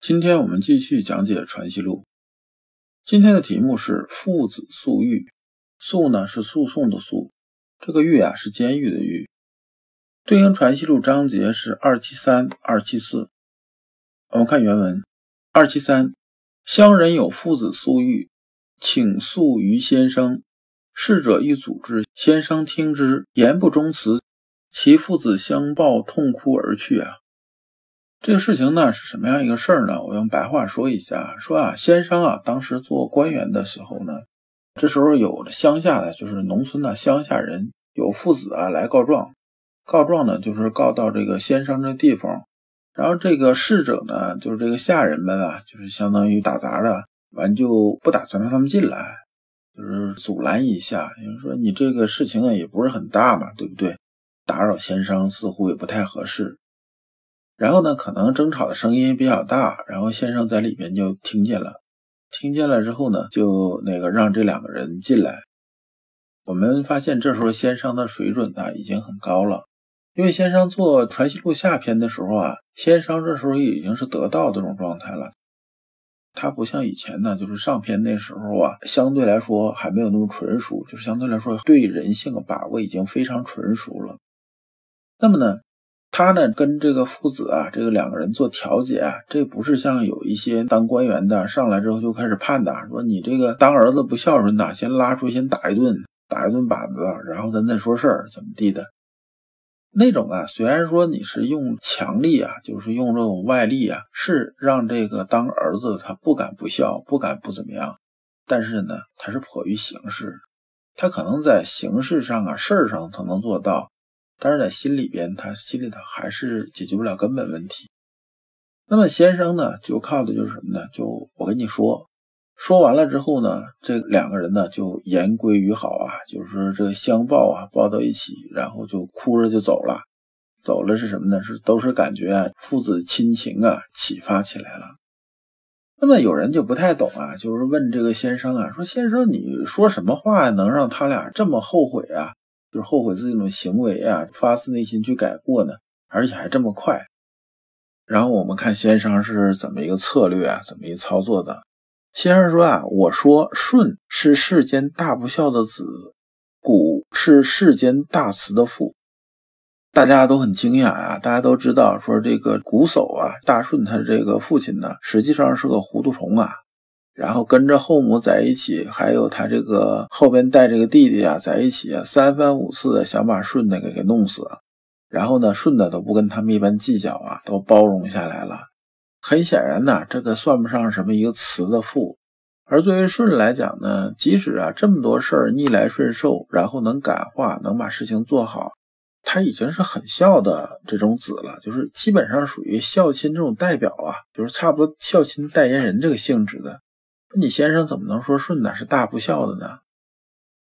今天我们继续讲解《传习录》。今天的题目是父子诉狱，诉呢是诉讼的诉，这个狱啊是监狱的狱。对应《传习录》章节是二七三、二七四。我们看原文：二七三，乡人有父子诉狱，请诉于先生。逝者欲阻之，先生听之，言不忠辞，其父子相抱，痛哭而去啊。这个事情呢是什么样一个事儿呢？我用白话说一下，说啊，先生啊，当时做官员的时候呢，这时候有乡下的就是农村的乡下人有父子啊来告状，告状呢就是告到这个先生这地方，然后这个侍者呢就是这个下人们啊，就是相当于打杂的，完就不打算让他们进来，就是阻拦一下，就是说你这个事情啊也不是很大嘛，对不对？打扰先生似乎也不太合适。然后呢，可能争吵的声音比较大，然后先生在里边就听见了，听见了之后呢，就那个让这两个人进来。我们发现这时候先生的水准呢已经很高了，因为先生做《传习录》下篇的时候啊，先生这时候已经是得道这种状态了。他不像以前呢，就是上篇那时候啊，相对来说还没有那么纯熟，就是相对来说对人性的把握已经非常纯熟了。那么呢？他呢，跟这个父子啊，这个两个人做调解啊，这不是像有一些当官员的上来之后就开始判的，说你这个当儿子不孝顺的，先拉出去先打一顿，打一顿板子，然后咱再说事儿，怎么地的？那种啊，虽然说你是用强力啊，就是用这种外力啊，是让这个当儿子他不敢不孝，不敢不怎么样，但是呢，他是迫于形势，他可能在形式上啊，事儿上他能做到。但是在心里边，他心里头还是解决不了根本问题。那么先生呢，就靠的就是什么呢？就我跟你说，说完了之后呢，这两个人呢就言归于好啊，就是说这个相抱啊，抱到一起，然后就哭着就走了。走了是什么呢？是都是感觉啊，父子亲情啊启发起来了。那么有人就不太懂啊，就是问这个先生啊，说先生你说什么话能让他俩这么后悔啊？就是后悔自己这种行为啊，发自内心去改过呢，而且还这么快。然后我们看先生是怎么一个策略啊，怎么一操作的。先生说啊，我说舜是世间大不孝的子，谷是世间大慈的父。大家都很惊讶啊，大家都知道说这个瞽叟啊，大舜他这个父亲呢，实际上是个糊涂虫啊。然后跟着后母在一起，还有他这个后边带这个弟弟啊在一起啊，三番五次的想把舜的给给弄死，然后呢，舜的都不跟他们一般计较啊，都包容下来了。很显然呢，这个算不上什么一个慈的父。而作为舜来讲呢，即使啊这么多事儿逆来顺受，然后能感化，能把事情做好，他已经是很孝的这种子了，就是基本上属于孝亲这种代表啊，就是差不多孝亲代言人这个性质的。你先生怎么能说舜呢是大不孝的呢？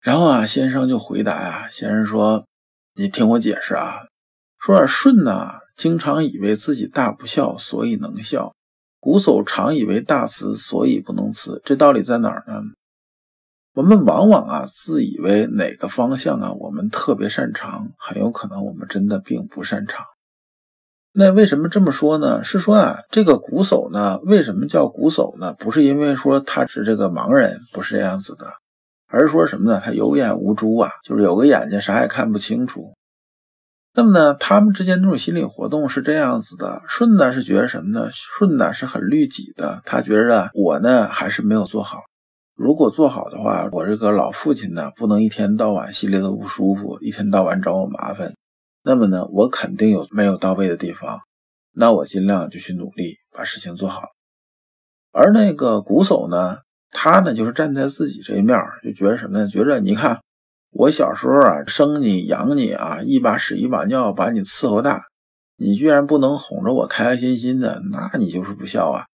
然后啊，先生就回答呀，先生说：“你听我解释啊，说舜呢，经常以为自己大不孝，所以能孝；瞽叟常以为大慈，所以不能慈。这道理在哪儿呢？我们往往啊，自以为哪个方向啊，我们特别擅长，很有可能我们真的并不擅长。”那为什么这么说呢？是说啊，这个瞽叟呢，为什么叫瞽叟呢？不是因为说他是这个盲人，不是这样子的，而是说什么呢？他有眼无珠啊，就是有个眼睛啥也看不清楚。那么呢，他们之间这种心理活动是这样子的。舜呢是觉得什么呢？舜呢是很律己的，他觉着我呢还是没有做好。如果做好的话，我这个老父亲呢不能一天到晚心里都不舒服，一天到晚找我麻烦。那么呢，我肯定有没有到位的地方，那我尽量就去努力把事情做好。而那个瞽叟呢，他呢就是站在自己这一面，就觉得什么呢？觉着你看我小时候啊，生你养你啊，一把屎一把尿把你伺候大，你居然不能哄着我开开心心的，那你就是不孝啊！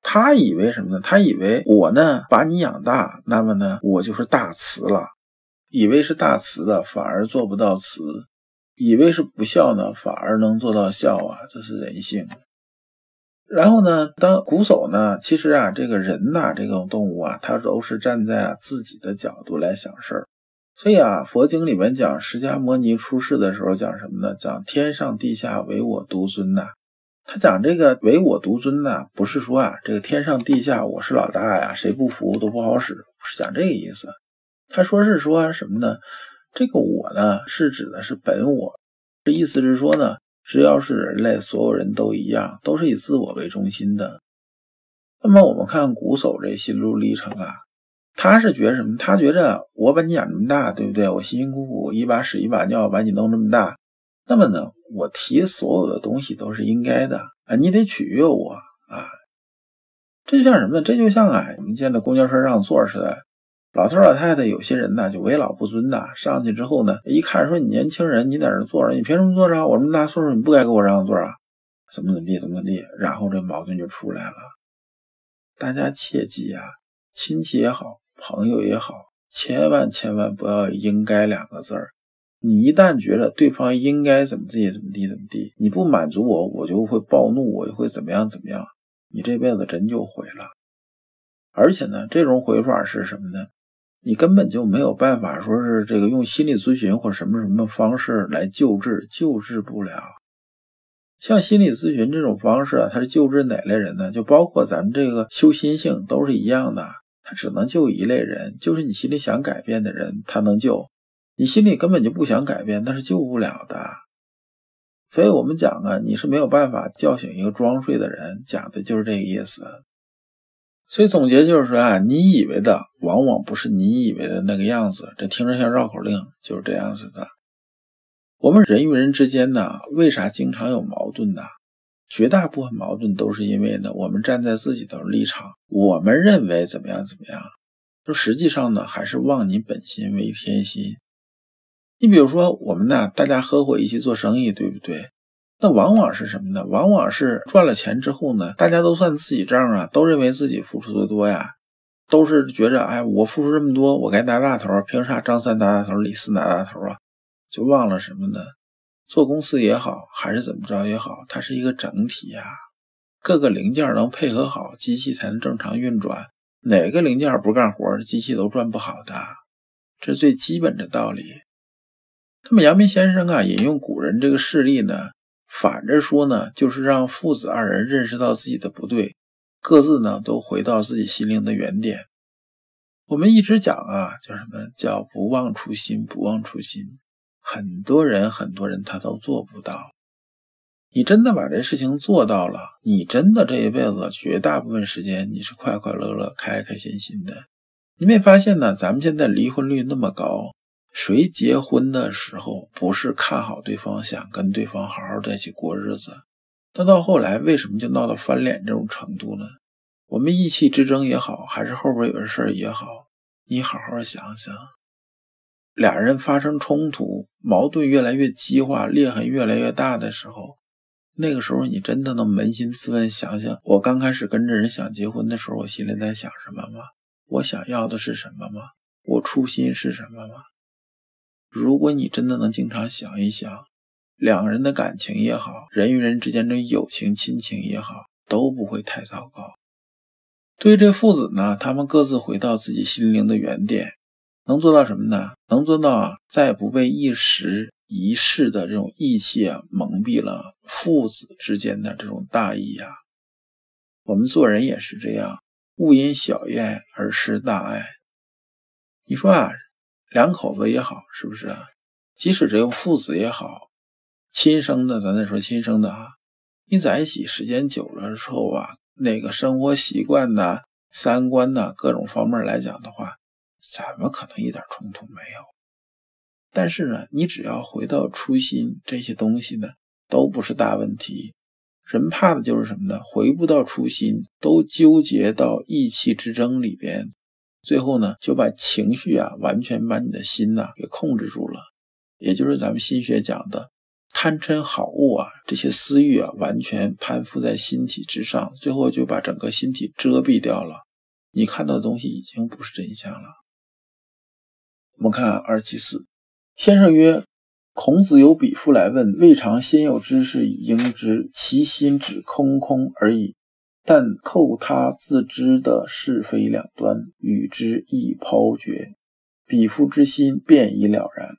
他以为什么呢？他以为我呢把你养大，那么呢我就是大慈了，以为是大慈的，反而做不到慈；以为是不孝呢，反而能做到孝啊！这是人性。然后呢，当瞽叟呢，其实啊，这个人呐，这种动物啊，他都是站在自己的角度来想事儿。所以啊，佛经里面讲释迦牟尼出世的时候讲什么呢？讲天上地下唯我独尊呐。他讲这个唯我独尊呢，不是说啊，这个天上地下我是老大呀，谁不服都不好使，不是讲这个意思。他说是说什么呢？这个我呢，是指的是本我，这意思是说呢，只要是人类，所有人都一样，都是以自我为中心的。那么我们看瞽叟这心路历程啊。他是觉得什么？他觉着我把你养这么大，对不对？我辛辛苦苦一把屎一把尿把你弄这么大，那么呢，我提所有的东西都是应该的啊！你得取悦我啊！这就像什么呢？这就像啊，我们见到公交车让座似的，老头老太太有些人呢就为老不尊的，上去之后呢，一看说你年轻人，你在这坐着，你凭什么坐着？我这么大岁数，你不该给我让座啊？怎么怎么地，怎么地？然后这矛盾就出来了。大家切记啊，亲戚也好。朋友也好，千万千万不要“应该”两个字儿。你一旦觉得对方应该怎么地怎么地怎么地，你不满足我，我就会暴怒，我就会怎么样怎么样，你这辈子真就毁了。而且呢，这种毁法是什么呢？你根本就没有办法说是这个用心理咨询或什么什么方式来救治，救治不了。像心理咨询这种方式啊，它是救治哪类人呢？就包括咱们这个修心性都是一样的。他只能救一类人，就是你心里想改变的人，他能救；你心里根本就不想改变，那是救不了的。所以我们讲啊，你是没有办法叫醒一个装睡的人，讲的就是这个意思。所以总结就是说啊，你以为的往往不是你以为的那个样子，这听着像绕口令，就是这样子的。我们人与人之间呢，为啥经常有矛盾呢？绝大部分矛盾都是因为呢，我们站在自己的立场，我们认为怎么样怎么样，就实际上呢，还是忘你本心为天心。你比如说，我们呢，大家合伙一起做生意，对不对？那往往是什么呢？往往是赚了钱之后呢，大家都算自己账啊，都认为自己付出的多呀，都是觉着，哎，我付出这么多，我该拿大头，凭啥张三拿大头，李四拿大头啊？就忘了什么呢？做公司也好，还是怎么着也好，它是一个整体呀，各个零件能配合好，机器才能正常运转。哪个零件不干活，机器都转不好的，这是最基本的道理。那么阳明先生啊，引用古人这个事例呢，反着说呢，就是让父子二人认识到自己的不对，各自呢都回到自己心灵的原点。我们一直讲啊，叫什么叫不忘初心，不忘初心。很多人，很多人他都做不到。你真的把这事情做到了，你真的这一辈子绝大部分时间你是快快乐乐、开开心心的。你没发现呢？咱们现在离婚率那么高，谁结婚的时候不是看好对方，想跟对方好好在一起过日子？那到后来为什么就闹到翻脸这种程度呢？我们意气之争也好，还是后边有的事儿也好，你好好想想。俩人发生冲突，矛盾越来越激化，裂痕越来越大的时候，那个时候你真的能扪心自问，想想我刚开始跟这人想结婚的时候，我心里在想什么吗？我想要的是什么吗？我初心是什么吗？如果你真的能经常想一想，两个人的感情也好，人与人之间的友情、亲情也好，都不会太糟糕。对于这父子呢，他们各自回到自己心灵的原点。能做到什么呢？能做到啊，再不被一时一世的这种义气啊蒙蔽了父子之间的这种大义呀。我们做人也是这样，勿因小怨而失大爱。你说啊，两口子也好，是不是啊？即使只有父子也好，亲生的，咱再说亲生的啊，你在一起时间久了之后啊，那个生活习惯呐、三观呐，各种方面来讲的话。怎么可能一点冲突没有？但是呢，你只要回到初心，这些东西呢都不是大问题。人怕的就是什么呢？回不到初心，都纠结到意气之争里边，最后呢就把情绪啊完全把你的心呐给控制住了。也就是咱们心学讲的贪嗔好恶啊，这些私欲啊，完全攀附在心体之上，最后就把整个心体遮蔽掉了。你看到的东西已经不是真相了。我们看二七四，先生曰：“孔子有比夫来问，未尝先有知识以应之，其心只空空而已。但扣他自知的是非两端，与之亦抛绝，比夫之心便已了然。”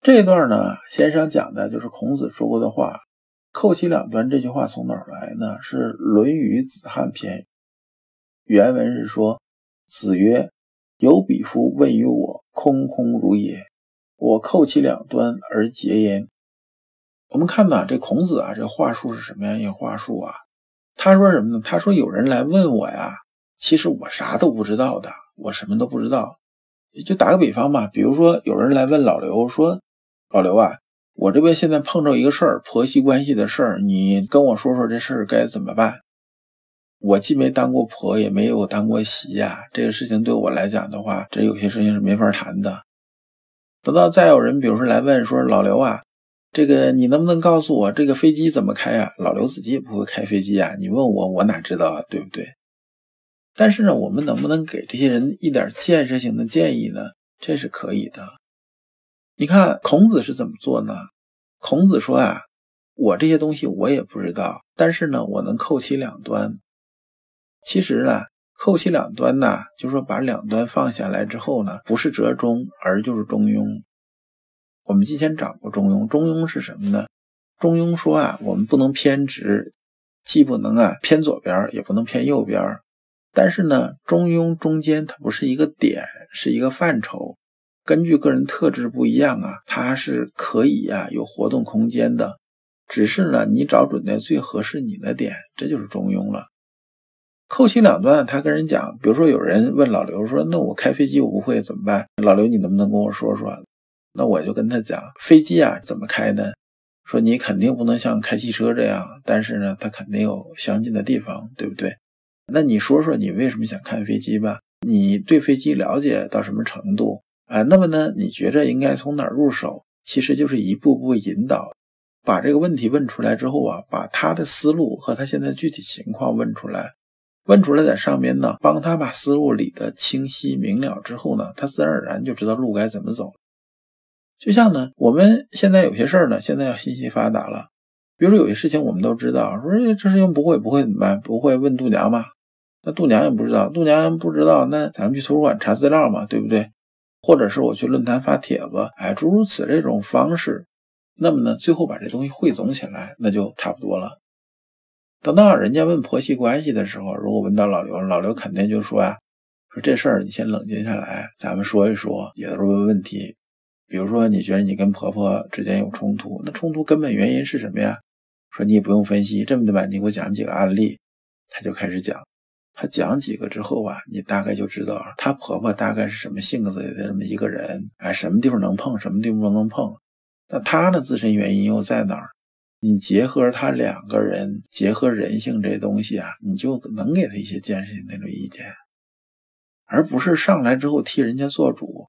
这段呢，先生讲的就是孔子说过的话，“扣其两端”这句话从哪儿来呢？是《论语子罕篇》，原文是说：“子曰。”有彼夫问于我，空空如也。我扣其两端而结焉。我们看呐，这孔子啊，这话术是什么样一个话术啊？他说什么呢？他说有人来问我呀，其实我啥都不知道的，我什么都不知道。就打个比方吧，比如说有人来问老刘说：“老刘啊，我这边现在碰着一个事儿，婆媳关系的事儿，你跟我说说这事儿该怎么办？”我既没当过婆，也没有当过媳呀，这个事情对我来讲的话，这有些事情是没法谈的。等到再有人，比如说来问说老刘啊，这个你能不能告诉我这个飞机怎么开啊？老刘自己也不会开飞机啊，你问我，我哪知道啊，对不对？但是呢，我们能不能给这些人一点建设性的建议呢？这是可以的。你看孔子是怎么做呢？孔子说啊，我这些东西我也不知道，但是呢，我能扣其两端。其实呢，扣其两端呢，就是说把两端放下来之后呢，不是折中，而就是中庸。我们之前讲过中庸，中庸是什么呢？中庸说啊，我们不能偏执，既不能啊偏左边，也不能偏右边。但是呢，中庸中间它不是一个点，是一个范畴。根据个人特质不一样啊，它是可以啊有活动空间的。只是呢，你找准那最合适你的点，这就是中庸了。扣其两端，他跟人讲，比如说有人问老刘说：“那我开飞机我不会怎么办？”老刘，你能不能跟我说说？那我就跟他讲，飞机啊怎么开呢？说你肯定不能像开汽车这样，但是呢，它肯定有相近的地方，对不对？那你说说你为什么想看飞机吧？你对飞机了解到什么程度啊？那么呢，你觉着应该从哪儿入手？其实就是一步步引导，把这个问题问出来之后啊，把他的思路和他现在具体情况问出来。问出来在上面呢，帮他把思路理得清晰明了之后呢，他自然而然就知道路该怎么走。就像呢，我们现在有些事儿呢，现在要信息发达了，比如说有些事情我们都知道，说这事情不会不会怎么办？不会问度娘嘛？那度娘也不知道，度娘不知道，那咱们去图书馆查资料嘛，对不对？或者是我去论坛发帖子，哎，诸如此这种方式，那么呢，最后把这东西汇总起来，那就差不多了。等到人家问婆媳关系的时候，如果问到老刘，老刘肯定就说呀：“说这事儿你先冷静下来，咱们说一说，也都是问问题。比如说，你觉得你跟婆婆之间有冲突，那冲突根本原因是什么呀？说你也不用分析这么的吧，你给我讲几个案例。”他就开始讲，他讲几个之后啊，你大概就知道她婆婆大概是什么性子的这么一个人，哎，什么地方能碰，什么地方不能碰。那她的自身原因又在哪儿？你结合他两个人，结合人性这东西啊，你就能给他一些建设性那种意见，而不是上来之后替人家做主，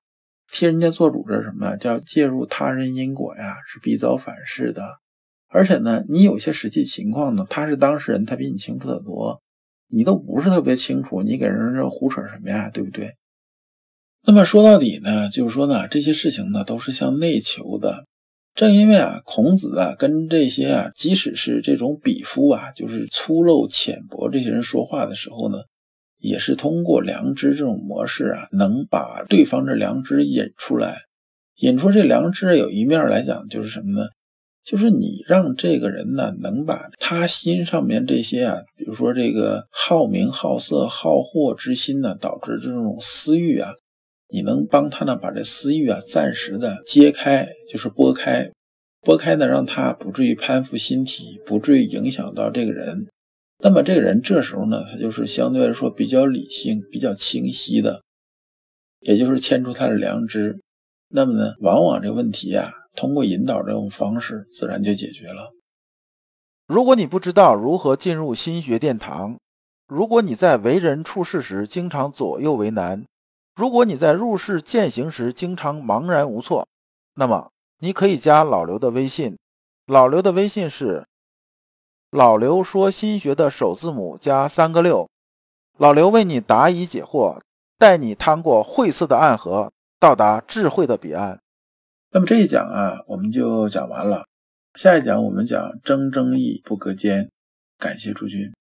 替人家做主这是什么？叫介入他人因果呀，是必遭反噬的。而且呢，你有些实际情况呢，他是当事人，他比你清楚得多，你都不是特别清楚，你给人这胡扯什么呀？对不对？那么说到底呢，就是说呢，这些事情呢，都是向内求的。正因为啊，孔子啊，跟这些啊，即使是这种鄙夫啊，就是粗陋浅薄这些人说话的时候呢，也是通过良知这种模式啊，能把对方的良知引出来。引出这良知有一面来讲，就是什么呢？就是你让这个人呢，能把他心上面这些啊，比如说这个好名好色好货之心呢，导致这种私欲啊。你能帮他呢，把这私欲啊暂时的揭开，就是拨开，拨开呢，让他不至于攀附心体，不至于影响到这个人。那么这个人这时候呢，他就是相对来说比较理性、比较清晰的，也就是牵出他的良知。那么呢，往往这个问题啊，通过引导这种方式，自然就解决了。如果你不知道如何进入心学殿堂，如果你在为人处事时经常左右为难。如果你在入世践行时经常茫然无措，那么你可以加老刘的微信老刘的微信是老刘说新学的首字母加三个六，老刘为你答疑解惑，带你趟过晦涩的暗河，到达智慧的彼岸。那么这一讲啊，我们就讲完了。下一讲我们讲争争议不隔间。感谢诸君。